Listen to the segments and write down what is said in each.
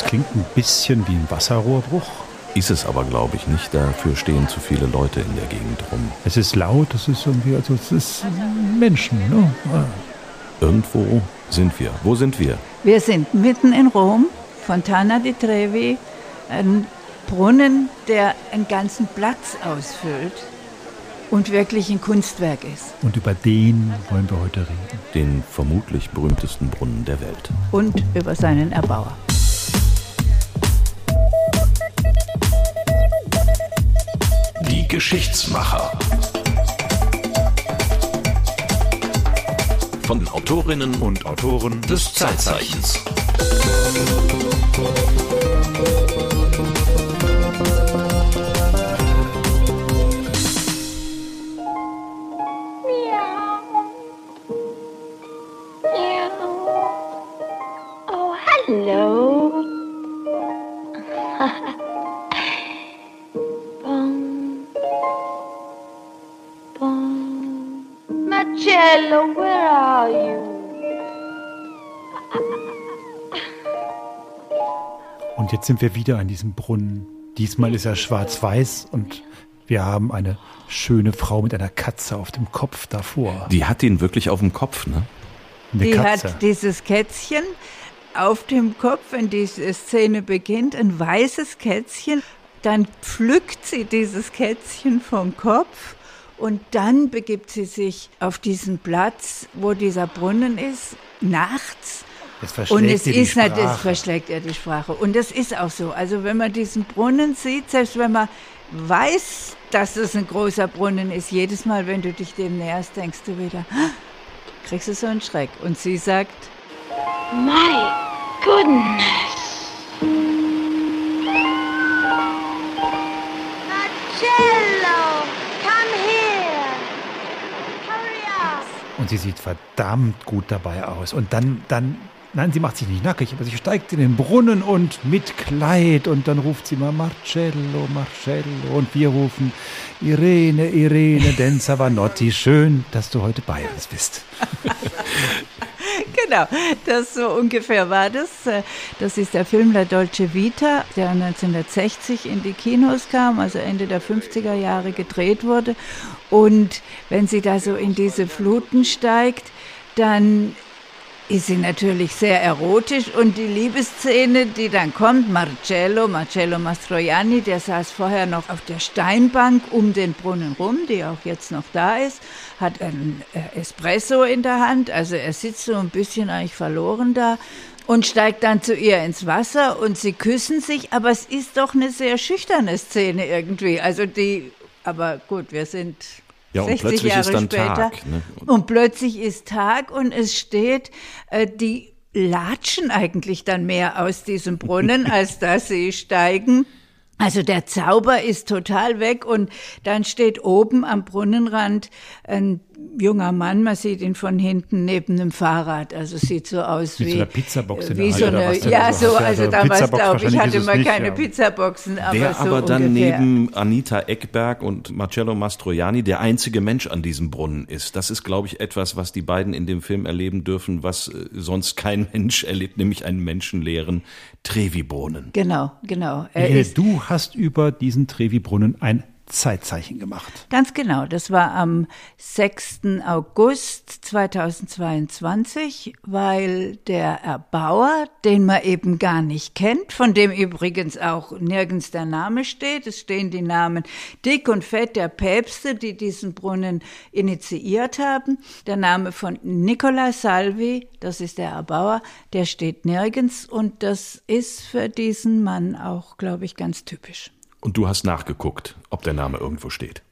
Das klingt ein bisschen wie ein Wasserrohrbruch. Ist es aber, glaube ich, nicht. Dafür stehen zu viele Leute in der Gegend rum. Es ist laut, es ist irgendwie, also es ist Menschen, ne? Irgendwo sind wir. Wo sind wir? Wir sind mitten in Rom, Fontana di Trevi, ein Brunnen, der einen ganzen Platz ausfüllt und wirklich ein Kunstwerk ist. Und über den wollen wir heute reden. Den vermutlich berühmtesten Brunnen der Welt. Und über seinen Erbauer. Geschichtsmacher. Von den Autorinnen und Autoren des Zeitzeichens. Marcello, where are you? Und jetzt sind wir wieder an diesem Brunnen. Diesmal ist er schwarz-weiß und wir haben eine schöne Frau mit einer Katze auf dem Kopf davor. Die hat ihn wirklich auf dem Kopf, ne? Eine Die Katze. hat dieses Kätzchen auf dem Kopf, wenn diese Szene beginnt, ein weißes Kätzchen. Dann pflückt sie dieses Kätzchen vom Kopf und dann begibt sie sich auf diesen Platz, wo dieser Brunnen ist, nachts. Das verschlägt Und es ihr die ist Sprache. verschlägt ihr die Sprache. Und das ist auch so. Also wenn man diesen Brunnen sieht, selbst wenn man weiß, dass es ein großer Brunnen ist, jedes Mal, wenn du dich dem näherst, denkst du wieder, "Ah", kriegst du so einen Schreck. Und sie sagt, My goodness. Sie sieht verdammt gut dabei aus. Und dann, dann, nein, sie macht sich nicht nackig, aber sie steigt in den Brunnen und mit Kleid und dann ruft sie mal Marcello, Marcello. Und wir rufen Irene, Irene, denn Savanotti, schön, dass du heute bei uns bist. genau, das so ungefähr war das. Das ist der Film La Dolce Vita, der 1960 in die Kinos kam, also Ende der 50er Jahre gedreht wurde. Und wenn sie da so in diese Fluten steigt, dann ist sie natürlich sehr erotisch. Und die Liebesszene, die dann kommt, Marcello, Marcello Mastroianni, der saß vorher noch auf der Steinbank um den Brunnen rum, die auch jetzt noch da ist, hat ein äh, Espresso in der Hand, also er sitzt so ein bisschen eigentlich verloren da und steigt dann zu ihr ins Wasser und sie küssen sich, aber es ist doch eine sehr schüchterne Szene irgendwie, also die, aber gut, wir sind Ja, und 60 plötzlich Jahre ist dann später. Tag, ne? Und plötzlich ist Tag und es steht, äh, die latschen eigentlich dann mehr aus diesem Brunnen, als dass sie steigen. Also der Zauber ist total weg und dann steht oben am Brunnenrand ein junger Mann, man sieht ihn von hinten neben einem Fahrrad, also es sieht so aus Mit wie so einer Pizzabox in wie der so Hand oder eine, ja da so so, also so damals Pizzabox glaube ich hatte man keine ja. Pizzaboxen, aber Der so aber dann ungefähr. neben Anita Eckberg und Marcello Mastroianni der einzige Mensch an diesem Brunnen ist. Das ist, glaube ich, etwas, was die beiden in dem Film erleben dürfen, was äh, sonst kein Mensch erlebt, nämlich einen menschenleeren Trevi-Brunnen. Genau, genau. Er du hast über diesen Trevi-Brunnen ein Zeitzeichen gemacht. Ganz genau, das war am 6. August 2022, weil der Erbauer, den man eben gar nicht kennt, von dem übrigens auch nirgends der Name steht, es stehen die Namen Dick und Fett der Päpste, die diesen Brunnen initiiert haben. Der Name von Nicola Salvi, das ist der Erbauer, der steht nirgends und das ist für diesen Mann auch, glaube ich, ganz typisch. Und du hast nachgeguckt, ob der Name irgendwo steht.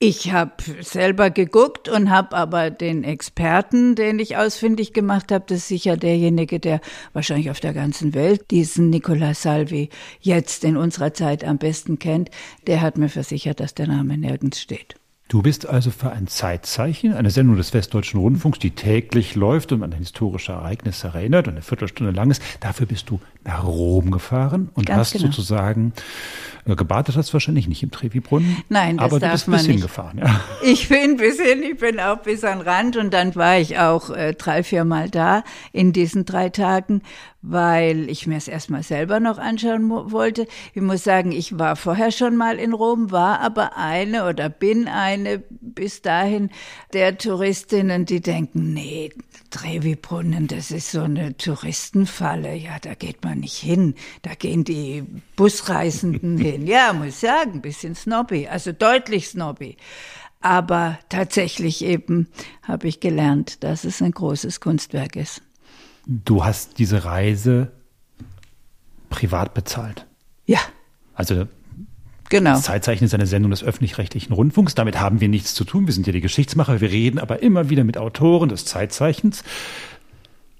Ich habe selber geguckt und habe aber den Experten, den ich ausfindig gemacht habe, das ist sicher derjenige, der wahrscheinlich auf der ganzen Welt diesen Nicola Salvi jetzt in unserer Zeit am besten kennt, der hat mir versichert, dass der Name nirgends steht. Du bist also für ein Zeitzeichen, eine Sendung des Westdeutschen Rundfunks, die täglich läuft und an historische Ereignisse erinnert und eine Viertelstunde lang ist. Dafür bist du nach Rom gefahren und Ganz hast genau. sozusagen äh, gebadet hast wahrscheinlich nicht im Trevi-Brunnen. Nein, das aber du darf bist man bis hingefahren. Ja. Ich bin bis hin, ich bin auch bis an Rand und dann war ich auch äh, drei, vier Mal da in diesen drei Tagen, weil ich mir es erstmal selber noch anschauen wollte. Ich muss sagen, ich war vorher schon mal in Rom, war aber eine oder bin eine bis dahin der Touristinnen, die denken, nee, Trevi-Brunnen, das ist so eine Touristenfalle. Ja, da geht man nicht hin. Da gehen die Busreisenden hin. Ja, muss sagen, ein bisschen snobby, also deutlich snobby. Aber tatsächlich eben habe ich gelernt, dass es ein großes Kunstwerk ist. Du hast diese Reise privat bezahlt. Ja, Also genau. Das Zeitzeichen ist eine Sendung des öffentlich-rechtlichen Rundfunks. Damit haben wir nichts zu tun. Wir sind ja die Geschichtsmacher. Wir reden aber immer wieder mit Autoren des Zeitzeichens.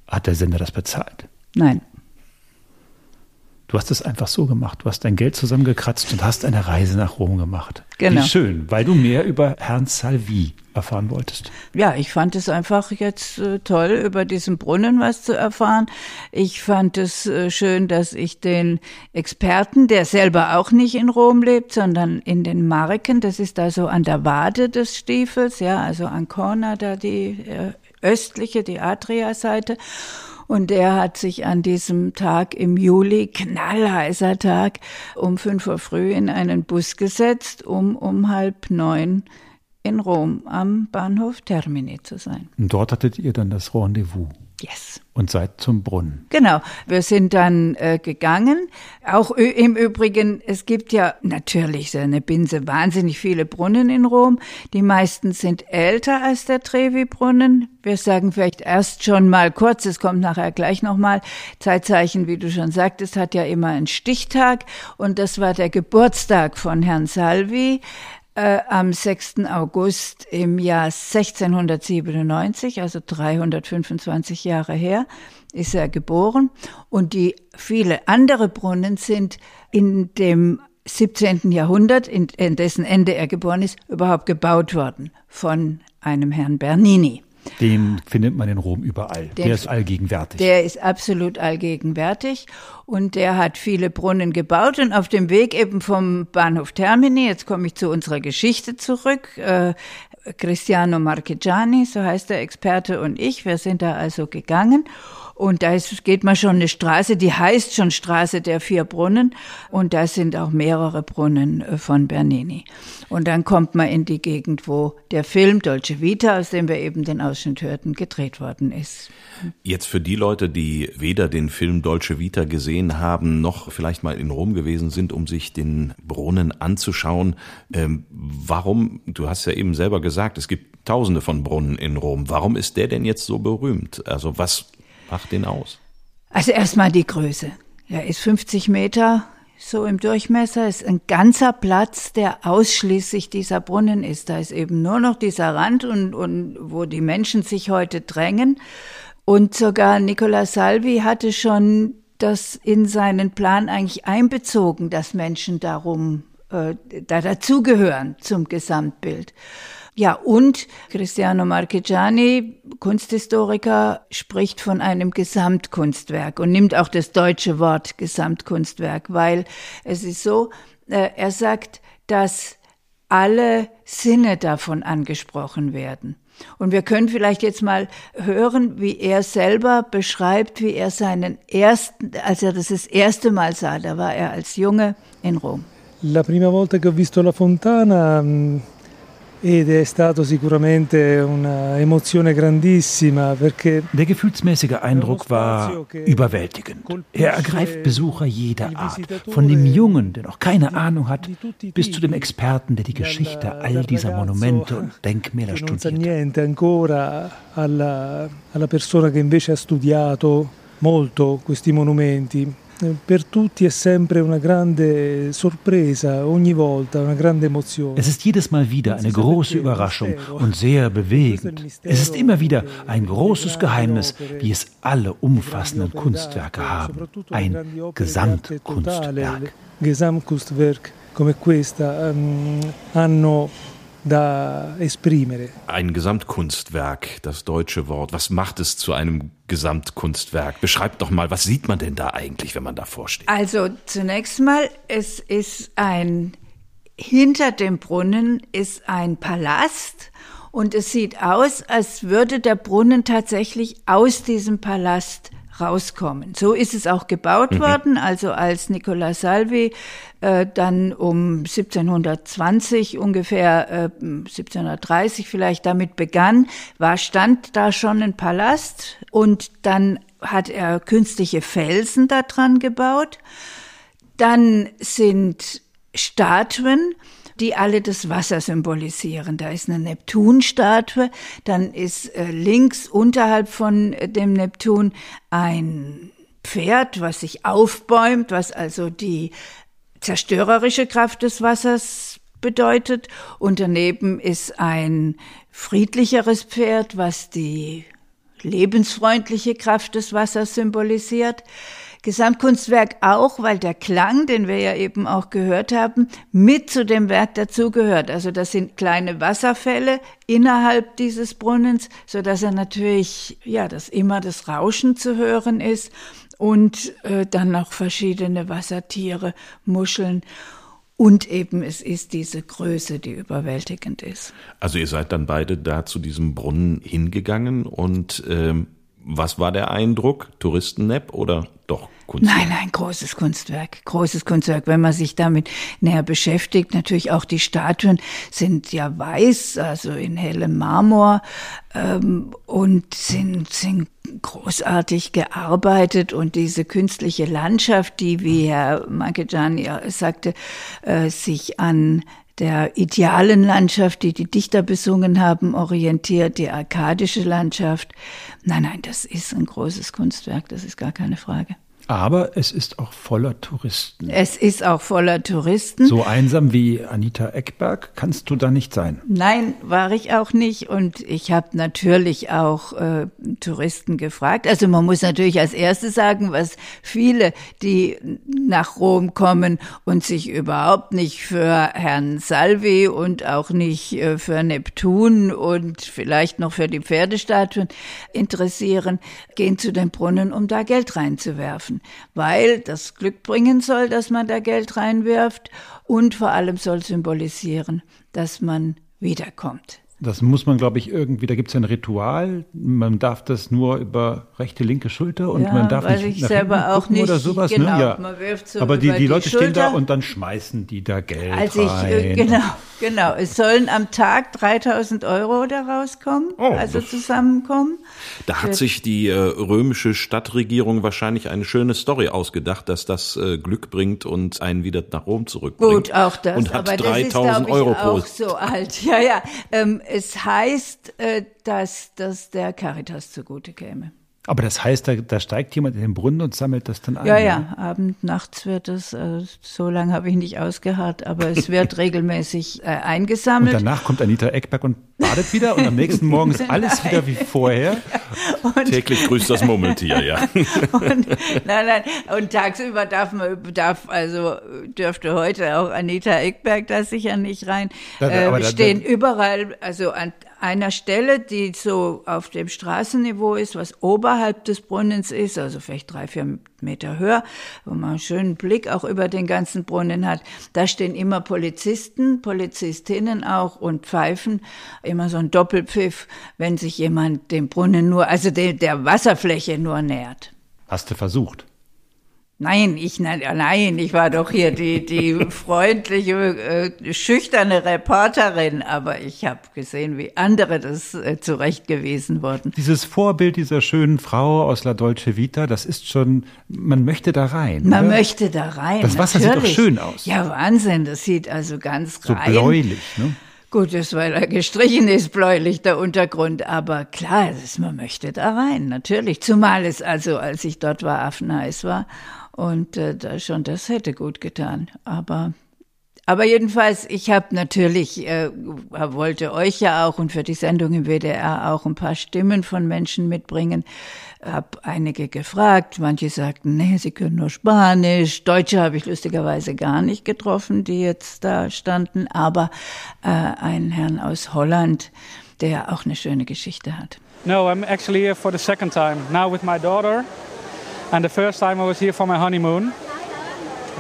Hat der Sender das bezahlt? Nein. Du hast es einfach so gemacht. Du hast dein Geld zusammengekratzt und hast eine Reise nach Rom gemacht. Genau. Wie schön, weil du mehr über Herrn Salvi erfahren wolltest. Ja, ich fand es einfach jetzt äh, toll, über diesen Brunnen was zu erfahren. Ich fand es äh, schön, dass ich den Experten, der selber auch nicht in Rom lebt, sondern in den Marken, das ist da so an der Wade des Stiefels, ja, also Ancona, da die äh, östliche, die Adria-Seite. Und der hat sich an diesem Tag im Juli, knallheißer Tag, um fünf Uhr früh in einen Bus gesetzt, um um halb neun in Rom am Bahnhof Termini zu sein. Und dort hattet ihr dann das Rendezvous Yes. und seid zum Brunnen. Genau, wir sind dann äh, gegangen. Auch im Übrigen, es gibt ja natürlich so eine Binse wahnsinnig viele Brunnen in Rom. Die meisten sind älter als der Trevi-Brunnen. Wir sagen vielleicht erst schon mal kurz, es kommt nachher gleich nochmal. Zeitzeichen, wie du schon sagtest, hat ja immer einen Stichtag und das war der Geburtstag von Herrn Salvi äh, am 6. August im Jahr 1697, also 325 Jahre her, ist er geboren. Und die viele andere Brunnen sind in dem 17. Jahrhundert, in, in dessen Ende er geboren ist, überhaupt gebaut worden von einem Herrn Bernini. Den findet man in Rom überall. Den- der ist allgegenwärtig. Der ist absolut allgegenwärtig und der hat viele Brunnen gebaut und auf dem Weg eben vom Bahnhof Termini, jetzt komme ich zu unserer Geschichte zurück, äh, Cristiano Marchegiani, so heißt der Experte und ich, wir sind da also gegangen und da ist, geht man schon eine Straße, die heißt schon Straße der vier Brunnen und da sind auch mehrere Brunnen äh, von Bernini. Und dann kommt man in die Gegend, wo der Film Dolce Vita, aus dem wir eben den Ausschnitt hörten, gedreht worden ist. Jetzt für die Leute, die weder den Film Dolce Vita gesehen haben, noch vielleicht mal in Rom gewesen sind, um sich den Brunnen anzuschauen. Ähm, warum, du hast ja eben selber gesagt, es gibt tausende von Brunnen in Rom. Warum ist der denn jetzt so berühmt? Also was macht den aus? Also erstmal die Größe. Er ist 50 Meter so im Durchmesser, ist ein ganzer Platz, der ausschließlich dieser Brunnen ist. Da ist eben nur noch dieser Rand und, und wo die Menschen sich heute drängen. Und sogar Nicola Salvi hatte schon das in seinen Plan eigentlich einbezogen, dass Menschen darum äh, da dazugehören zum Gesamtbild. Ja, und Cristiano Marchegiani, Kunsthistoriker, spricht von einem Gesamtkunstwerk und nimmt auch das deutsche Wort Gesamtkunstwerk, weil es ist so, äh, er sagt, dass alle Sinne davon angesprochen werden. Und wir können vielleicht jetzt mal hören, wie er selber beschreibt, wie er seinen ersten, als er das das erste Mal sah, da war er als Junge in Rom. La prima volta che ho visto la fontana mh, ed è stato sicuramente un'emozione grandissima perché Der gefühlsmäßige Eindruck war überwältigend. Er ergreift Besucher jeder Art, von dem Jungen, der noch keine Ahnung hat, bis zu dem Experten, der die Geschichte all dieser Monumente und Denkmäler studiert. niente ancora alla, alla persona che invece ha studiato molto questi monumenti. Eh, Per tutti è sempre una grande sorpresa, ogni volta una grande emozione. Es ist jedes Mal wieder eine große Überraschung und sehr bewegend. Es ist immer wieder ein großes Geheimnis, wie es alle umfassenden Kunstwerke haben. Ein Gesamtkunstwerk. Gesamtkunstwerk come questa ehm, hanno da esprimere. Ein Gesamtkunstwerk, das deutsche Wort. Was macht es zu einem Gesamtkunstwerk? Beschreibt doch mal, was sieht man denn da eigentlich, wenn man davor steht? Also zunächst mal, es ist ein, hinter dem Brunnen ist ein Palast und es sieht aus, als würde der Brunnen tatsächlich aus diesem Palast rauskommen. So ist es auch gebaut mhm. worden. Also als Nicola Salvi äh, dann um 1720 ungefähr, äh, 1730 vielleicht damit begann, war stand da schon ein Palast und dann hat er künstliche Felsen da dran gebaut. Dann sind Statuen die alle das Wasser symbolisieren. Da ist eine Neptunstatue, dann ist äh, links unterhalb von äh, dem Neptun ein Pferd, was sich aufbäumt, was also die zerstörerische Kraft des Wassers bedeutet. Und daneben ist ein friedlicheres Pferd, was die lebensfreundliche Kraft des Wassers symbolisiert. Gesamtkunstwerk auch, weil der Klang, den wir ja eben auch gehört haben, mit zu dem Werk dazugehört. Also das sind kleine Wasserfälle innerhalb dieses Brunnens, so dass er natürlich, ja, dass immer das Rauschen zu hören ist und äh, dann noch verschiedene Wassertiere, Muscheln. Und eben es ist diese Größe, die überwältigend ist. Also ihr seid dann beide da zu diesem Brunnen hingegangen und ähm, was war der Eindruck? Touristennepp oder doch Kunstwerk? Nein, nein, großes Kunstwerk, großes Kunstwerk. Wenn man sich damit näher beschäftigt, natürlich auch die Statuen sind ja weiß, also in hellem Marmor ähm, und sind, sind großartig gearbeitet und diese künstliche Landschaft, die, wie Herr Mankegiani sagte, äh, sich an der idealen Landschaft, die die Dichter besungen haben, orientiert, die arkadische Landschaft. Nein, nein, das ist ein großes Kunstwerk, das ist gar keine Frage. Aber es ist auch voller Touristen. Es ist auch voller Touristen. So einsam wie Anita Eckberg kannst du da nicht sein. Nein, war ich auch nicht. Und ich habe natürlich auch äh, Touristen gefragt. Also man muss natürlich als erstes sagen, was viele, die nach Rom kommen und sich überhaupt nicht für Herrn Salvi und auch nicht äh, für Neptun und vielleicht noch für die Pferdestatuen interessieren, gehen zu den Brunnen, um da Geld reinzuwerfen weil das Glück bringen soll, dass man da Geld reinwirft und vor allem soll symbolisieren, dass man wiederkommt. Das muss man, glaube ich, irgendwie, da gibt es ein Ritual. Man darf das nur über rechte, linke Schulter und ja, man darf weiß nicht ich selber auch nicht. oder sowas. Genau, ne? ja. man wirft so Aber die, über die Leute die stehen da Schulter. und dann schmeißen die da Geld Also ich, rein. äh, genau, genau. Es sollen am Tag 3000 Euro da rauskommen, Oh, also zusammenkommen. Da hat sich die äh, römische Stadtregierung wahrscheinlich eine schöne Story ausgedacht, dass das äh, Glück bringt und einen wieder nach Rom zurückbringt. Gut, auch das. Und hat aber das ist, 3000 glaube ich, Euro pro. auch so alt. Ja, ja. Ähm, es heißt, äh, dass das der Caritas zugute käme. Aber das heißt, da, da steigt jemand in den Brunnen und sammelt das dann ein. Ja, ne? ja, Abend, nachts wird es, äh, so lange habe ich nicht ausgeharrt, aber es wird regelmäßig äh, Und eingesammelt. danach kommt Anita Eckberg und badet wieder und am nächsten Morgen ist alles wieder wie vorher. Täglich grüßt das Murmeltier, ja. Und, nein, nein, und tagsüber darf man, darf, also dürfte heute auch Anita Eckberg da sicher nicht rein. Da- da- äh, da- stehen überall, also an einer Stelle, die so auf dem Straßenniveau ist, was oberhalb des Brunnens ist, also vielleicht drei, vier Meter höher, wo man einen schönen Blick auch über den ganzen Brunnen hat. Da stehen immer Polizisten, Polizistinnen auch und pfeifen immer so ein Doppelpfiff, wenn sich jemand dem Brunnen nur, also der, der Wasserfläche nur nähert. Hast du versucht? Nein, ich nein, nein, ich war doch hier die die freundliche, äh, schüchterne Reporterin, aber ich habe gesehen, wie andere das äh, zurechtgewiesen wurden. Dieses Vorbild dieser schönen Frau aus La Dolce Vita, das ist schon, man möchte da rein. Man oder? möchte da rein. Das Wasser sieht doch natürlich. schön aus. Ja, Wahnsinn, das sieht also ganz So rein. bläulich, ne? Gut, das weil er gestrichen ist, bläulich der Untergrund, aber klar, ist, man möchte da rein, natürlich. Zumal es also, als ich dort war, affenheiß war und äh, schon das hätte gut getan. Aber Aber jedenfalls, ich habe natürlich, äh, wollte euch ja auch und für die Sendung im WDR auch ein paar Stimmen von Menschen mitbringen. Hab einige gefragt, manche sagten, nee, sie können nur Spanisch. Deutsche habe ich lustigerweise gar nicht getroffen, die jetzt da standen, aber äh, einen Herrn aus Holland, der auch eine schöne Geschichte hat. No, I'm actually here for the second time. Now with my daughter. And the first time I was here for my honeymoon.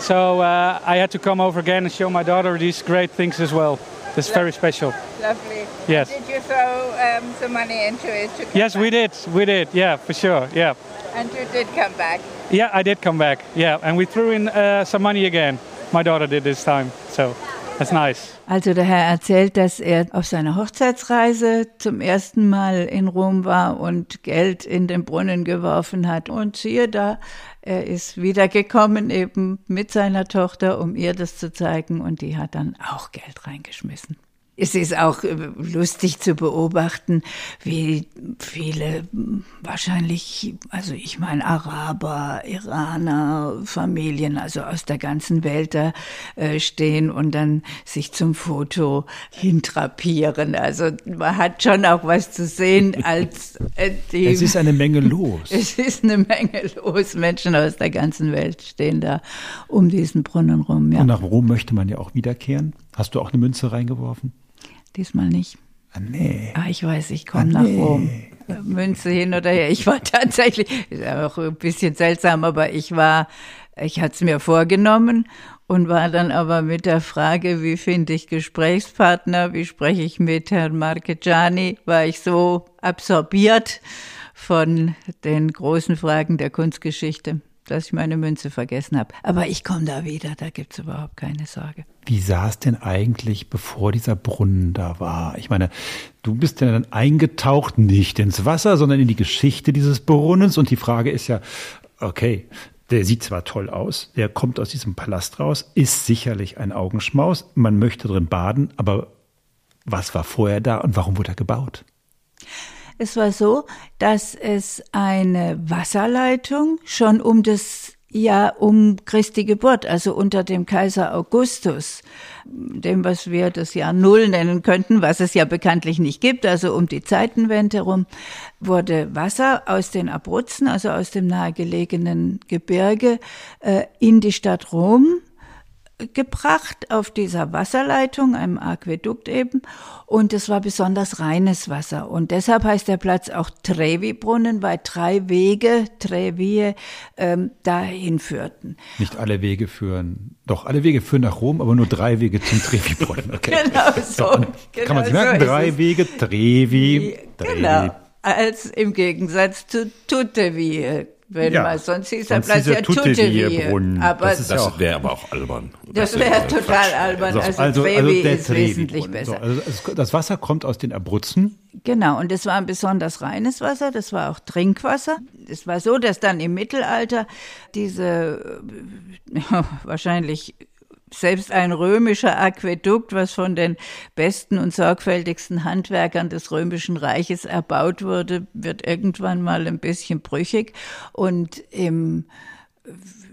So uh, I had to come over again and show my daughter these great things as well. It's very special. Lovely. Yes. Did you throw um, some money into it? To come Yes, we did. We did. Yeah, for sure. Yeah. And you did come back. Yeah, I did come back. Yeah, and we threw in uh, some money again. My daughter did this time. So that's nice. Also der Herr erzählt, dass er auf seiner Hochzeitsreise zum ersten Mal in Rom war und Geld in den Brunnen geworfen hat. Und siehe da, er ist wiedergekommen eben mit seiner Tochter, um ihr das zu zeigen. Und die hat dann auch Geld reingeschmissen. Es ist auch äh, lustig zu beobachten, wie viele wahrscheinlich, also ich meine Araber, Iraner, Familien, also aus der ganzen Welt da äh, stehen und dann sich zum Foto hintrapieren. Also man hat schon auch was zu sehen als äh, die. Es ist eine Menge los. Es ist eine Menge los. Menschen aus der ganzen Welt stehen da um diesen Brunnen rum. Ja. Und nach Rom möchte man ja auch wiederkehren. Hast du auch eine Münze reingeworfen? Diesmal nicht. Ah, nee. Ah, ich weiß, ich komme Ah, nach nee. Rom. Münze hin oder her. Ich war tatsächlich, ist auch ein bisschen seltsam, aber ich war, ich hatte es mir vorgenommen und war dann aber mit der Frage, wie finde ich Gesprächspartner, wie spreche ich mit Herrn Marchegiani, war ich so absorbiert von den großen Fragen der Kunstgeschichte, dass ich meine Münze vergessen habe. Aber ich komme da wieder, da gibt's überhaupt keine Sorge. Wie sah es denn eigentlich, bevor dieser Brunnen da war? Ich meine, du bist ja dann eingetaucht, nicht ins Wasser, sondern in die Geschichte dieses Brunnens. Und die Frage ist ja, okay, der sieht zwar toll aus, der kommt aus diesem Palast raus, ist sicherlich ein Augenschmaus, man möchte drin baden, aber was war vorher da und warum wurde er gebaut? Es war so, dass es eine Wasserleitung schon um das Jahr um Christi Geburt, also unter dem Kaiser Augustus, dem, was wir das Jahr Null nennen könnten, was es ja bekanntlich nicht gibt, also um die Zeitenwende rum, wurde Wasser aus den Abruzzen, also aus dem nahegelegenen Gebirge, äh, in die Stadt Rom gebracht auf dieser Wasserleitung, einem Aquädukt eben. Und es war besonders reines Wasser. Und deshalb heißt der Platz auch Trevi-Brunnen, weil drei Wege, Trevi, ähm, dahin führten. Nicht alle Wege führen, doch alle Wege führen nach Rom, aber nur drei Wege zum Trevi-Brunnen. Okay. Genau so. und genau kann man sich so merken, ist drei. Wege, Trevi, Trevi. Genau. Als im Gegensatz zu Tutevi. Wenn Ja, man, sonst hieß der sonst Platz hieß ja er Tutevi, Tutevi. Brunnen. Aber Das das, wäre aber auch albern. wäre ja total Quatsch. albern. So, Also, Trevi der ist wesentlich besser. So, also es- das Wasser kommt aus den Abruzzen. Genau, und es war ein besonders reines Wasser, das war auch Trinkwasser. Es war so, dass dann im Mittelalter diese wahrscheinlich selbst ein römischer Aquädukt, was von den besten und sorgfältigsten Handwerkern des römischen Reiches erbaut wurde, wird irgendwann mal ein bisschen brüchig und im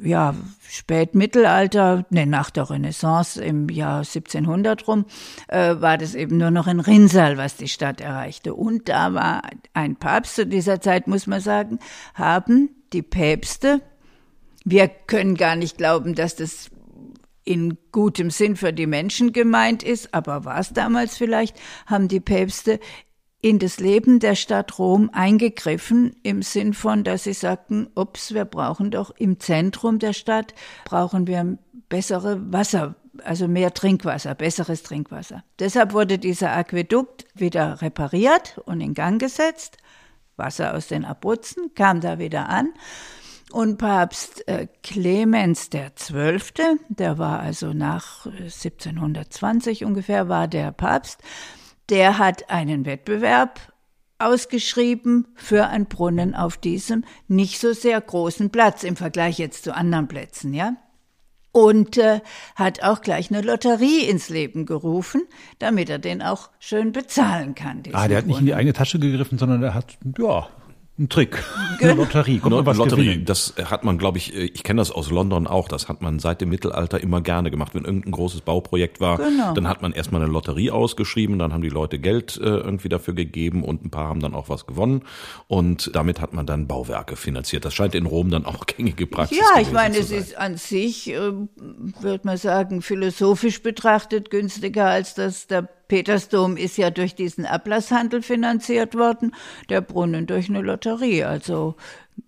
ja, Spätmittelalter, ne, nach der Renaissance im Jahr 1700 rum, äh, war das eben nur noch ein Rinnsal, was die Stadt erreichte. Und da war ein Papst zu dieser Zeit, muss man sagen, haben die Päpste, wir können gar nicht glauben, dass das in gutem Sinn für die Menschen gemeint ist, aber war es damals vielleicht, haben die Päpste in das Leben der Stadt Rom eingegriffen im Sinn von, dass sie sagten, ups, wir brauchen doch im Zentrum der Stadt, brauchen wir bessere Wasser, also mehr Trinkwasser, besseres Trinkwasser. Deshalb wurde dieser Aquädukt wieder repariert und in Gang gesetzt. Wasser aus den Abruzzen kam da wieder an. Und Papst äh, Clemens der Zwölfte, der war also nach äh, 1720 ungefähr, war der Papst, der hat einen Wettbewerb ausgeschrieben für einen Brunnen auf diesem nicht so sehr großen Platz im Vergleich jetzt zu anderen Plätzen, ja. Und äh, hat auch gleich eine Lotterie ins Leben gerufen, damit er den auch schön bezahlen kann. Ah, der hat nicht in die Brunnen. eigene Tasche gegriffen, sondern der hat, ja, Ein Trick, eine Lotterie, kommt was Lotterie, gewinnen. das hat man, glaube ich, äh, ich kenne das aus London auch, das hat man seit dem Mittelalter immer gerne gemacht. Wenn irgendein großes Bauprojekt war, Genau. dann hat man erstmal eine Lotterie ausgeschrieben, dann haben die Leute Geld äh, irgendwie dafür gegeben und ein paar haben dann auch was gewonnen und damit hat man dann Bauwerke finanziert. Das scheint in Rom dann auch gängige Praxis Ja, ich meine, es ist an sich, äh, würde man sagen, philosophisch betrachtet günstiger als das. Der Petersdom ist ja durch diesen Ablasshandel finanziert worden, der Brunnen durch eine Lotterie. Also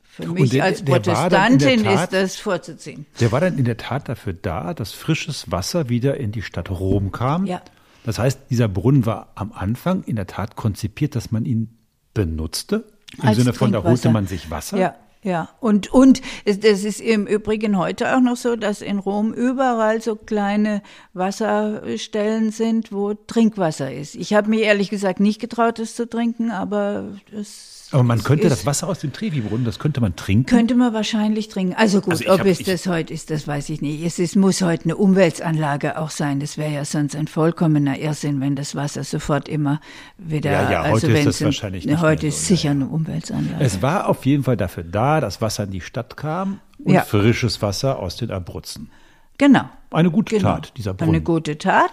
für mich der- als Protestantin Tat- ist das vorzuziehen. Der war dann in der Tat dafür da, dass frisches Wasser wieder in die Stadt Rom kam. Ja. Das heißt, dieser Brunnen war am Anfang in der Tat konzipiert, dass man ihn benutzte. Im Als Sinne von, da holte man sich Wasser. Ja, ja. Und, und es, ist im Übrigen heute auch noch so, dass in Rom überall so kleine Wasserstellen sind, wo Trinkwasser ist. Ich habe mir ehrlich gesagt nicht getraut, das zu trinken, aber das Aber man könnte das Wasser aus dem Trevi-Brunnen, das könnte man trinken. könnte man wahrscheinlich trinken. Also gut, Also ob hab- es das heute ist, das weiß ich nicht. Es ist, muss heute eine Umweltanlage auch sein. Das wäre ja sonst ein vollkommener Irrsinn, wenn das Wasser sofort immer wieder. Ja, ja, also heute ist wenn das ein- wahrscheinlich nicht Heute ist so, ja, sicher eine Umweltanlage. Es war auf jeden Fall dafür da, dass Wasser in die Stadt kam und Ja. frisches Wasser aus den Abruzzen. Genau. Eine gute Genau. Tat, dieser Brunnen. Eine gute Tat.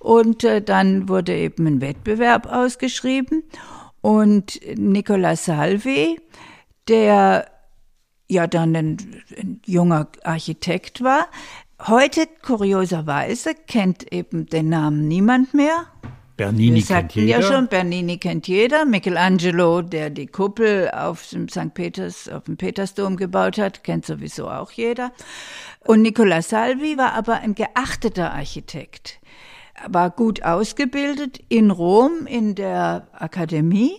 Und äh, dann wurde eben ein Wettbewerb ausgeschrieben. Und Nicola Salvi, der ja dann ein, ein junger Architekt war, heute kurioserweise kennt eben den Namen niemand mehr. Bernini Wir kennt jeder. ja schon, Bernini kennt jeder. Michelangelo, der die Kuppel auf dem St. Peters, auf dem Petersdom gebaut hat, kennt sowieso auch jeder. Und Nicola Salvi war aber ein geachteter Architekt. War gut ausgebildet in Rom in der Akademie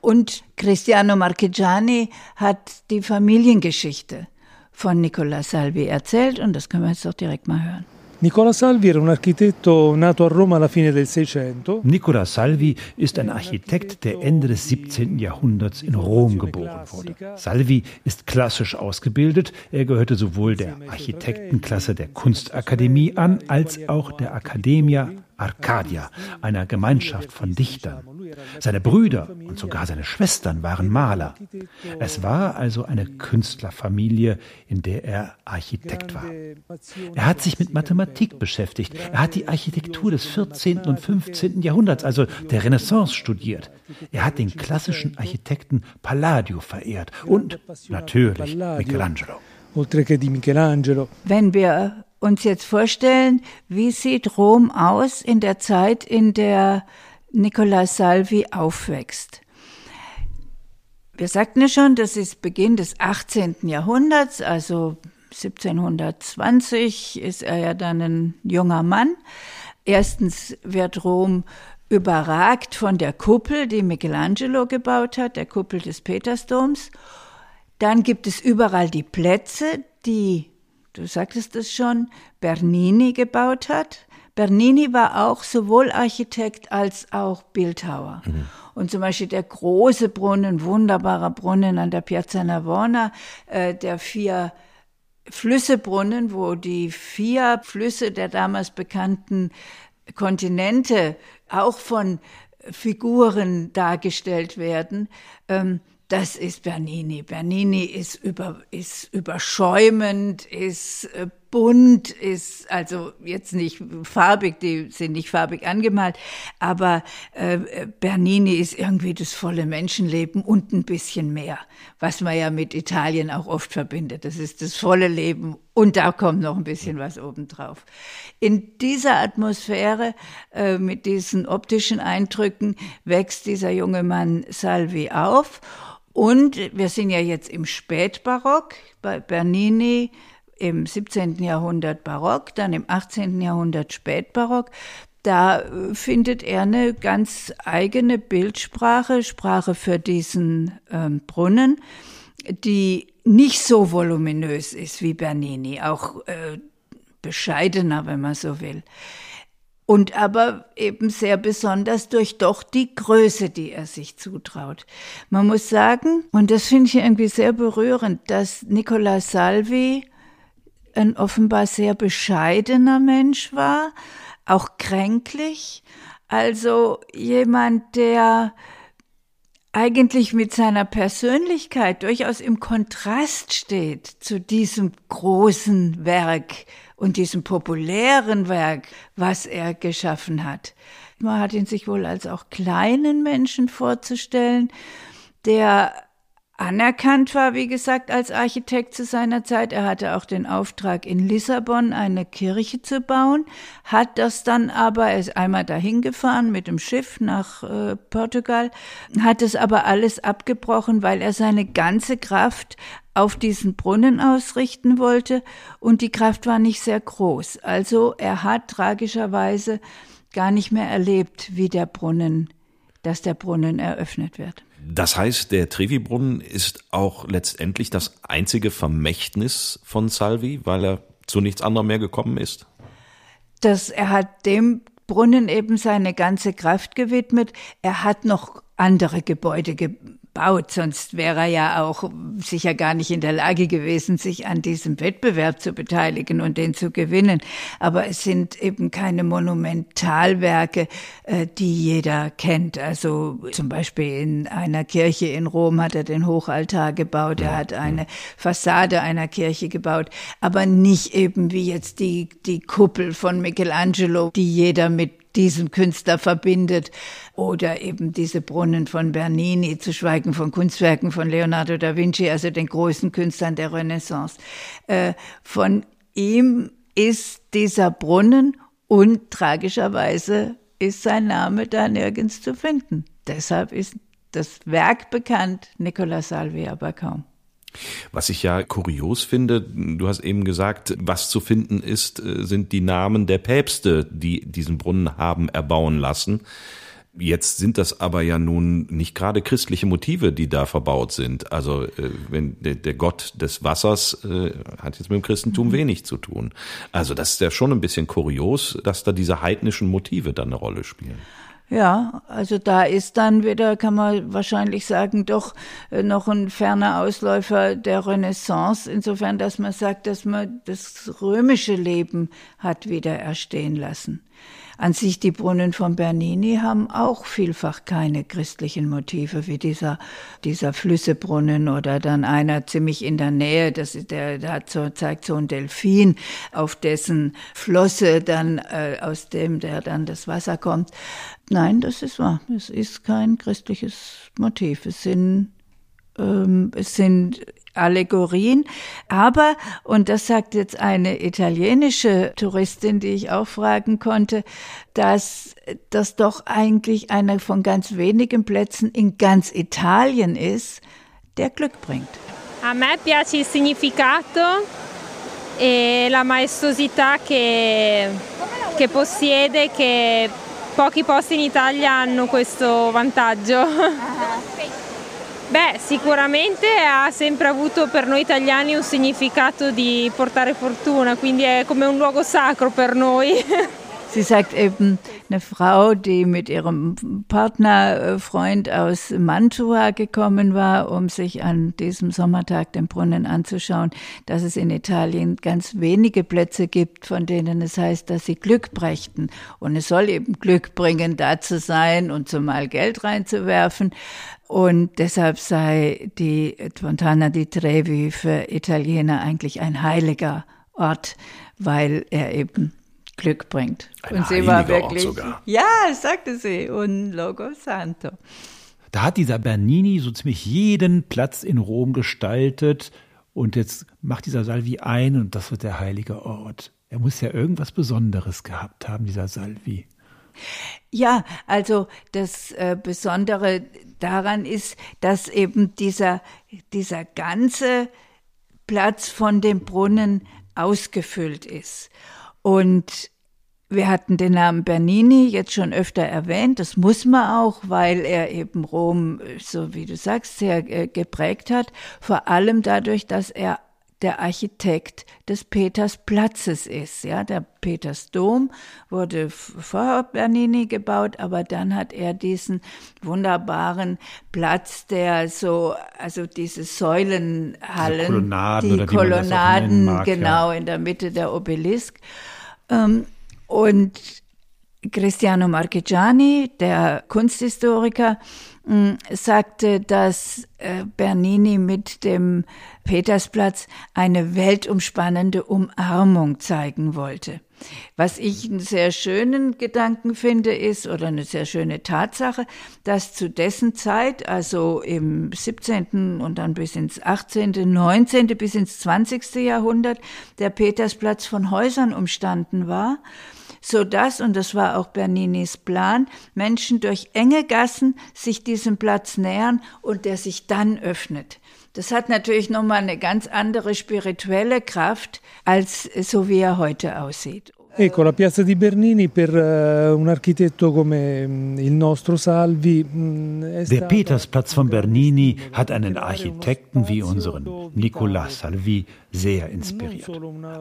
und Cristiano Marchegiani hat die Familiengeschichte von Nicola Salvi erzählt und das können wir jetzt doch direkt mal hören. Nicola Salvi era un architetto nato a Roma alla fine del Seicento. Nicola Salvi ist ein Architekt, der Ende des 17. Jahrhunderts in Rom geboren wurde. Salvi ist klassisch ausgebildet. Er gehörte sowohl der Architektenklasse der Kunstakademie an, als auch der Academia Arcadia, einer Gemeinschaft von Dichtern. Seine Brüder und sogar seine Schwestern waren Maler. Es war also eine Künstlerfamilie, in der er Architekt war. Er hat sich mit Mathematik beschäftigt. Er hat die Architektur des 14. und 15. Jahrhunderts, also der Renaissance, studiert. Er hat den klassischen Architekten Palladio verehrt und natürlich Michelangelo. Wenn wir uns jetzt vorstellen, wie sieht Rom aus in der Zeit, in der Nicola Salvi aufwächst? Wir sagten ja schon, das ist Beginn des 18. Jahrhunderts, also 1720 ist er ja dann ein junger Mann. Erstens wird Rom überragt von der Kuppel, die Michelangelo gebaut hat, der Kuppel des Petersdoms. Dann gibt es überall die Plätze, die, du sagtest es schon, Bernini gebaut hat. Bernini war auch sowohl Architekt als auch Bildhauer. Und zum Beispiel der große Brunnen, wunderbarer Brunnen an der Piazza Navona, äh, der vier Flüssebrunnen, wo die vier Flüsse der damals bekannten Kontinente auch von Figuren dargestellt werden. Ähm, das ist Bernini. Bernini ist über, ist überschäumend, ist äh, bunt, ist also jetzt nicht farbig, die sind nicht farbig angemalt, aber äh, Bernini ist irgendwie das volle Menschenleben und ein bisschen mehr, was man ja mit Italien auch oft verbindet. Das ist das volle Leben und da kommt noch ein bisschen was obendrauf. In dieser Atmosphäre, äh, mit diesen optischen Eindrücken, wächst dieser junge Mann Salvi auf. Und wir sind ja jetzt im Spätbarock bei Bernini im 17. Jahrhundert Barock, dann im 18. Jahrhundert Spätbarock. Da äh, findet er eine ganz eigene Bildsprache, Sprache für diesen ähm, Brunnen, die nicht so voluminös ist wie Bernini, auch äh, bescheidener, wenn man so will. Und aber eben sehr besonders durch doch die Größe, die er sich zutraut. Man muss sagen, und das finde ich irgendwie sehr berührend, dass Nicola Salvi ein offenbar sehr bescheidener Mensch war, auch kränklich, also jemand, der eigentlich mit seiner Persönlichkeit durchaus im Kontrast steht zu diesem großen Werk und diesem populären Werk, was er geschaffen hat. Man hat ihn sich wohl als auch kleinen Menschen vorzustellen, der anerkannt war, wie gesagt, als Architekt zu seiner Zeit. Er hatte auch den Auftrag, in Lissabon eine Kirche zu bauen, hat das dann aber, er ist einmal dahin gefahren mit dem Schiff nach äh, Portugal, hat es aber alles abgebrochen, weil er seine ganze Kraft auf diesen Brunnen ausrichten wollte und die Kraft war nicht sehr groß. Also er hat tragischerweise gar nicht mehr erlebt, wie der Brunnen, dass der Brunnen eröffnet wird. Das heißt, der Trevi-Brunnen ist auch letztendlich das einzige Vermächtnis von Salvi, weil er zu nichts anderem mehr gekommen ist? Das, er hat dem Brunnen eben seine ganze Kraft gewidmet. Er hat noch andere Gebäude gebaut baut, sonst wäre er ja auch sicher gar nicht in der Lage gewesen, sich an diesem Wettbewerb zu beteiligen und den zu gewinnen. Aber es sind eben keine Monumentalwerke, äh, die jeder kennt. Also zum Beispiel in einer Kirche in Rom hat er den Hochaltar gebaut, er hat eine Fassade einer Kirche gebaut, aber nicht eben wie jetzt die, die Kuppel von Michelangelo, die jeder mit diesem Künstler verbindet oder eben diese Brunnen von Bernini, zu schweigen von Kunstwerken von Leonardo da Vinci, also den großen Künstlern der Renaissance. Äh, von ihm ist dieser Brunnen und tragischerweise ist sein Name da nirgends zu finden. Deshalb ist das Werk bekannt, Nicola Salvi aber kaum. Was ich ja kurios finde, du hast eben gesagt, was zu finden ist, äh, sind die Namen der Päpste, die diesen Brunnen haben erbauen lassen. Jetzt sind das aber ja nun nicht gerade christliche Motive, die da verbaut sind. Also äh, wenn der, der Gott des Wassers äh, hat jetzt mit dem Christentum mhm. wenig zu tun. Also das ist ja schon ein bisschen kurios, dass da diese heidnischen Motive dann eine Rolle spielen. Ja, also da ist dann wieder, kann man wahrscheinlich sagen, doch äh, noch ein ferner Ausläufer der Renaissance, insofern, dass man sagt, dass man das römische Leben hat wieder erstehen lassen. An sich die Brunnen von Bernini haben auch vielfach keine christlichen Motive, wie dieser, dieser Flüssebrunnen oder dann einer ziemlich in der Nähe, das ist der, der hat so, zeigt so ein Delfin, auf dessen Flosse dann, äh, aus dem der dann das Wasser kommt. Nein, das ist wahr. Es ist kein christliches Motiv. Es sind ähm, es sind Allegorien. Aber, und das sagt jetzt eine italienische Touristin, die ich auch fragen konnte, dass das doch eigentlich einer von ganz wenigen Plätzen in ganz Italien ist, der Glück bringt. A me piace il significato e la maestosità che, che possiede, che pochi posti in Italia hanno questo vantaggio. Beh, sicuramente ha sempre avuto per noi italiani un significato di portare fortuna, quindi è come un luogo sacro per noi. Sie sagt eben, eine Frau, die mit ihrem Partnerfreund aus Mantua gekommen war, um sich an diesem Sommertag den Brunnen anzuschauen, dass es in Italien ganz wenige Plätze gibt, von denen es heißt, dass sie Glück brächten. Und es soll eben Glück bringen, da zu sein und zumal Geld reinzuwerfen. Und deshalb sei die Fontana di Trevi für Italiener eigentlich ein heiliger Ort, weil er eben Glück bringt. Ein und sie war wirklich, Ort sogar. ja, sagte sie, un Logo Santo. Da hat dieser Bernini so ziemlich jeden Platz in Rom gestaltet und jetzt macht dieser Salvi ein und das wird der heilige Ort. Er muss ja irgendwas Besonderes gehabt haben, dieser Salvi. Ja, also das äh, Besondere daran ist, dass eben dieser, dieser ganze Platz von dem Brunnen ausgefüllt ist. Und wir hatten den Namen Bernini jetzt schon öfter erwähnt. Das muss man auch, weil er eben Rom, so wie du sagst, sehr äh, geprägt hat. Vor allem dadurch, dass er der Architekt des Petersplatzes ist. Ja, der Petersdom wurde vor Bernini gebaut, aber dann hat er diesen wunderbaren Platz, der so, also diese Säulenhallen, Kolonnaden die Kolonnaden, mag, genau, ja. in der Mitte der Obelisk. Ähm, und Cristiano Marchegiani, der Kunsthistoriker, sagte, dass äh, Bernini mit dem Petersplatz eine weltumspannende Umarmung zeigen wollte. Was ich einen sehr schönen Gedanken finde, ist, oder eine sehr schöne Tatsache, dass zu dessen Zeit, also im 17. und dann bis ins 18., 19. bis ins 20. Jahrhundert, der Petersplatz von Häusern umstanden war so dass, und das war auch Berninis Plan, Menschen durch enge Gassen sich diesem Platz nähern und der sich dann öffnet. Das hat natürlich nochmal eine ganz andere spirituelle Kraft, als so wie er heute aussieht. Ecco, la piazza di Bernini per uh, un architetto come mm, il nostro Salvi mm, Der Petersplatz von Bernini hat einen Architekten wie unseren Nicolas Salvi sehr inspiriert.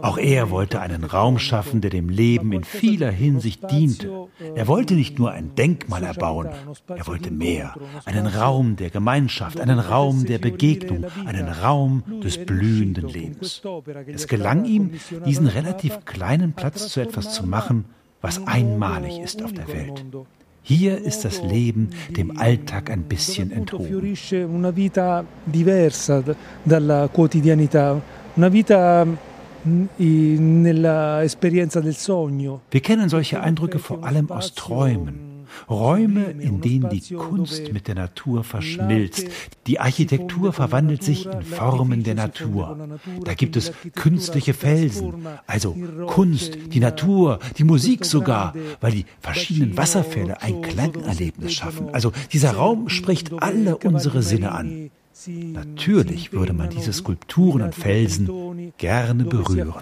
Auch er wollte einen Raum schaffen, der dem Leben in vieler Hinsicht diente. Er wollte nicht nur ein Denkmal erbauen, er wollte mehr. Einen Raum der Gemeinschaft, einen Raum der Begegnung, einen Raum des blühenden Lebens. Es gelang ihm, diesen relativ kleinen Platz zu etwas zu machen, was einmalig ist auf der Welt. Hier ist das Leben dem Alltag ein bisschen enthoben. Una vita diversa dalla quotidianità, una vita mm. Wir kennen solche Eindrücke vor allem aus Träumen. Räume, in denen die Kunst mit der Natur verschmilzt. Die Architektur verwandelt sich in Formen der Natur. Da gibt es künstliche Felsen, also Kunst, die Natur, die Musik sogar, weil die verschiedenen Wasserfälle ein Klangerlebnis schaffen. Also dieser Raum spricht alle unsere Sinne an. Natürlich würde man diese Skulpturen und Felsen gerne berühren.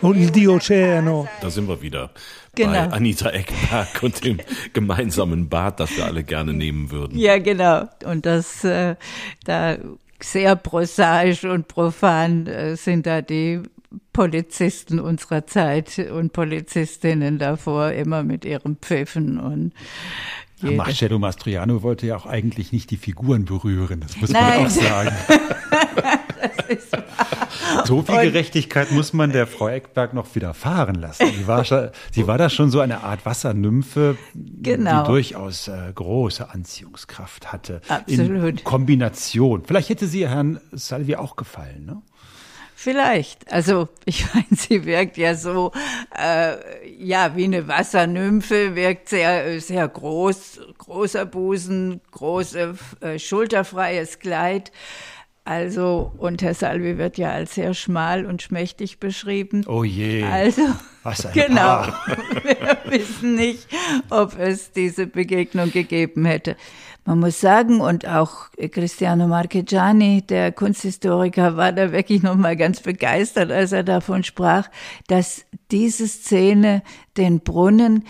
Und il Dio Oceano. Da sind wir wieder genau. bei Anita Eckberg und dem gemeinsamen Bad, das wir alle gerne nehmen würden. Ja, genau. Und das äh, da sehr prosaisch und profan äh, sind da die Polizisten unserer Zeit und Polizistinnen davor immer mit ihren Pfiffen und jede. Marcello Mastroianno wollte ja auch eigentlich nicht die Figuren berühren, das muss Nein. man auch sagen. so viel Gerechtigkeit muss man der Frau Eckberg noch widerfahren lassen. Sie war, sie war da schon so eine Art Wassernymphe, genau. die durchaus äh, große Anziehungskraft hatte. Absolut. In Kombination. Vielleicht hätte sie Herrn Salvi auch gefallen, ne? Vielleicht. Also ich meine, sie wirkt ja so, äh, ja, wie eine Wassernymphe, wirkt sehr, sehr groß, großer Busen, große, äh, schulterfreies Kleid. Also, und Herr Salvi wird ja als sehr schmal und schmächtig beschrieben. Oh je. Also, Was ein genau. Paar. Wir wissen nicht, ob es diese Begegnung gegeben hätte. Man muss sagen, und auch Cristiano Marchegiani, der Kunsthistoriker, war da wirklich nochmal ganz begeistert, als er davon sprach, dass diese Szene den Brunnen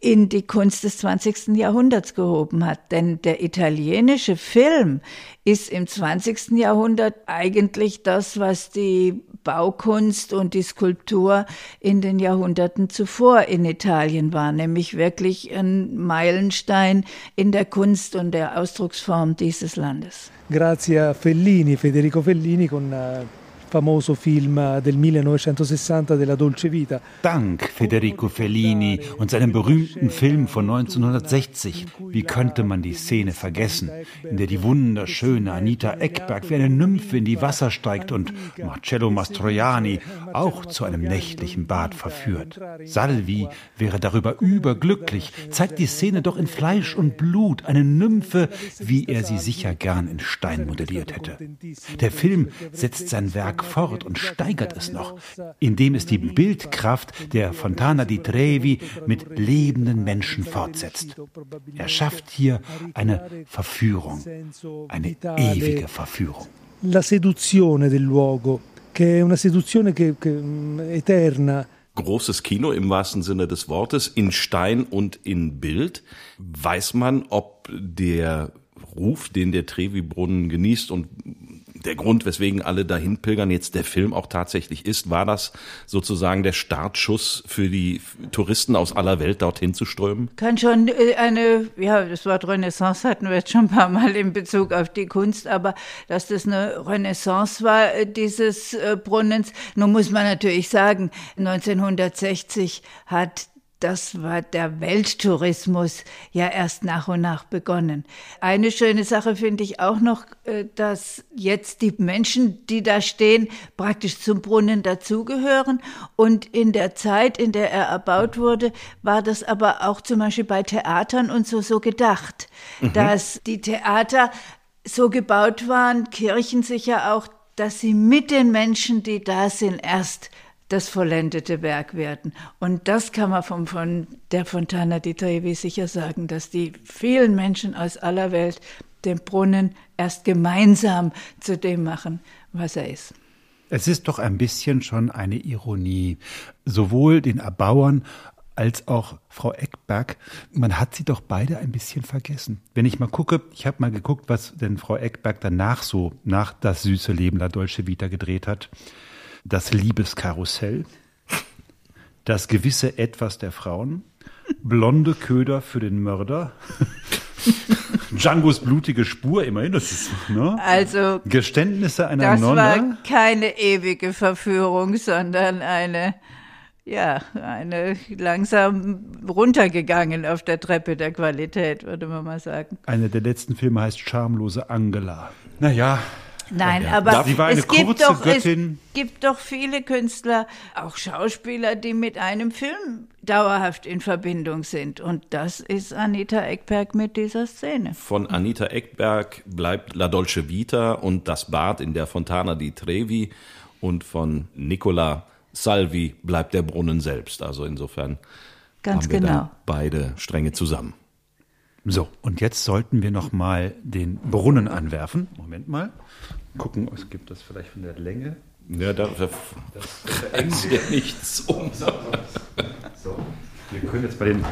in die Kunst des 20. Jahrhunderts gehoben hat. Denn der italienische Film ist im 20. Jahrhundert eigentlich das, was die Baukunst und die Skulptur in den Jahrhunderten zuvor in Italien war, nämlich wirklich ein Meilenstein in der Kunst und der Ausdrucksform dieses Landes. Grazie a Fellini, Federico Fellini con uh famoso film del 1960 della Dolce Vita. Dank Federico Fellini und seinem berühmten Film von 1960. Wie könnte man die Szene vergessen, in der die wunderschöne Anita Eckberg wie eine Nymphe in die Wasser steigt und Marcello Mastroianni auch zu einem nächtlichen Bad verführt. Salvi wäre darüber überglücklich, zeigt die Szene doch in Fleisch und Blut, eine Nymphe, wie er sie sicher gern in Stein modelliert hätte. Der Film setzt sein Werk fort und steigert es noch, indem es die Bildkraft der Fontana di Trevi mit lebenden Menschen fortsetzt. Er schafft hier eine Verführung, eine ewige Verführung. La seduzione del luogo, che è una seduzione che, che mm, eterna. Großes Kino im wahrsten Sinne des Wortes, in Stein und in Bild. Weiß man, ob der Ruf, den der Trevi-Brunnen genießt und der Grund, weswegen alle dahin pilgern, jetzt der Film auch tatsächlich ist. War das sozusagen der Startschuss für die Touristen aus aller Welt dorthin zu strömen? Kann schon äh, eine, ja, das Wort Renaissance hatten wir jetzt schon ein paar Mal in Bezug auf die Kunst, aber dass das eine Renaissance war, äh, dieses äh, Brunnens. Nun muss man natürlich sagen, 1960 hat das war der Welttourismus ja erst nach und nach begonnen. Eine schöne Sache finde ich auch noch, äh, dass jetzt die Menschen, die da stehen, praktisch zum Brunnen dazugehören. Und in der Zeit, in der er erbaut wurde, war das aber auch zum Beispiel bei Theatern und so so gedacht, mhm. dass die Theater so gebaut waren, Kirchen sicher auch, dass sie mit den Menschen, die da sind, erst das vollendete Werk werden. Und das kann man von, von der Fontana di Trevi sicher sagen, dass die vielen Menschen aus aller Welt den Brunnen erst gemeinsam zu dem machen, was er ist. Es ist doch ein bisschen schon eine Ironie, sowohl den Erbauern als auch Frau Eckberg. Man hat sie doch beide ein bisschen vergessen. Wenn ich mal gucke, ich habe mal geguckt, was denn Frau Eckberg danach so nach das süße Leben La Dolce Vita gedreht hat das Liebeskarussell, das gewisse Etwas der Frauen, blonde Köder für den Mörder. Djangos blutige Spur, immerhin, das ist, ne? Also. Geständnisse einer das Nonne. Das war keine ewige Verführung, sondern eine, ja, eine langsam runtergegangen auf der Treppe der Qualität, würde man mal sagen. Einer der letzten Filme heißt Schamlose Angela. Naja, Nein, aber es, gibt doch, es gibt doch viele Künstler, auch Schauspieler, die mit einem Film dauerhaft in Verbindung sind. Und das ist Anita Eckberg mit dieser Szene. Von Anita Eckberg bleibt La Dolce Vita und das Bad in der Fontana di Trevi. Und von Nicola Salvi bleibt der Brunnen selbst. Also insofern Ganz haben wir genau. beide Stränge zusammen. So, und jetzt sollten wir noch mal den Brunnen anwerfen. Moment mal. Gucken, es gibt das vielleicht von der Länge. Ja, da, da, verändert ja nichts um. So, wir können jetzt bei den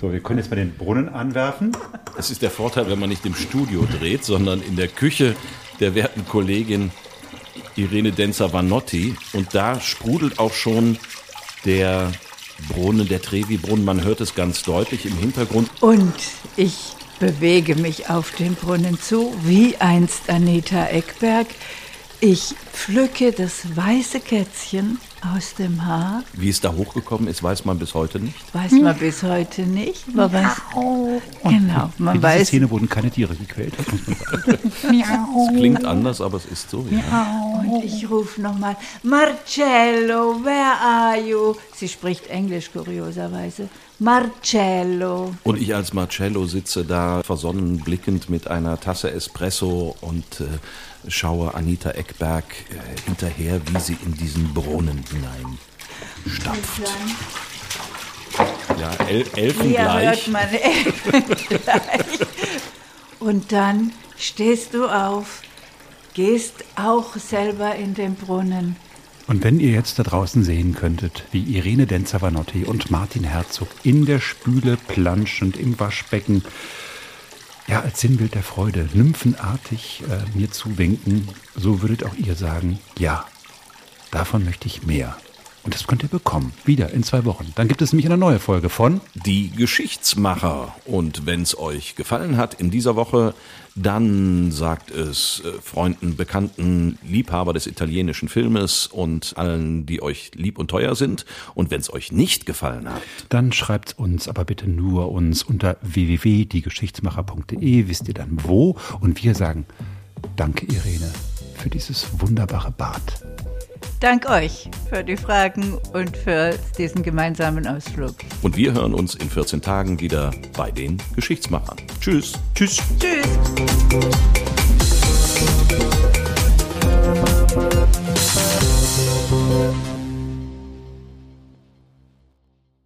so, wir können jetzt mal den Brunnen anwerfen. Das ist der Vorteil, wenn man nicht im Studio dreht, sondern in der Küche der werten Kollegin Irene Denzer-Vanotti. Und da sprudelt auch schon der Brunnen, der Trevi-Brunnen. Man hört es ganz deutlich im Hintergrund. Und ich bewege mich auf den Brunnen zu, wie einst Anita Eckberg. Ich pflücke das weiße Kätzchen aus dem Haar. Wie es da hochgekommen ist, weiß man bis heute nicht. Weiß man bis heute nicht. Man weiß, genau, man In weiß. dieser Szene wurden keine Tiere gequält. Es klingt anders, aber es ist so. Ja. Und ich rufe nochmal, Marcello, where are you? Sie spricht Englisch kurioserweise. Marcello. Und ich als Marcello sitze da versonnen blickend mit einer Tasse Espresso und äh, schaue Anita Eckberg äh, hinterher, wie sie in diesen Brunnen hinein stapft. Ja, El Elfengleich. hört man Elfengleich. Und dann stehst du auf, gehst auch selber in den Brunnen. Und wenn ihr jetzt da draußen sehen könntet, wie Irene Denzavanotti und Martin Herzog in der Spüle planschend im Waschbecken, ja, als Sinnbild der Freude, nymphenartig äh, mir zuwinken, so würdet auch ihr sagen, ja, davon möchte ich mehr. Und das könnt ihr bekommen, wieder in zwei Wochen. Dann gibt es nämlich eine neue Folge von Die Geschichtsmacher. Und wenn es euch gefallen hat in dieser Woche, dann sagt es äh, Freunden, Bekannten, Liebhaber des italienischen Filmes und allen, die euch lieb und teuer sind. Und wenn es euch nicht gefallen hat, Dann schreibt uns aber bitte nur uns unter www.diegeschichtsmacher.de, wisst ihr dann wo. Und wir sagen Danke, Irene, für dieses wunderbare Bad. Dank euch für die Fragen und für diesen gemeinsamen Ausflug. und wir hören uns in 14 Tagen wieder bei den Geschichtsmachern. Tschüss. Tschüss. Tschüss.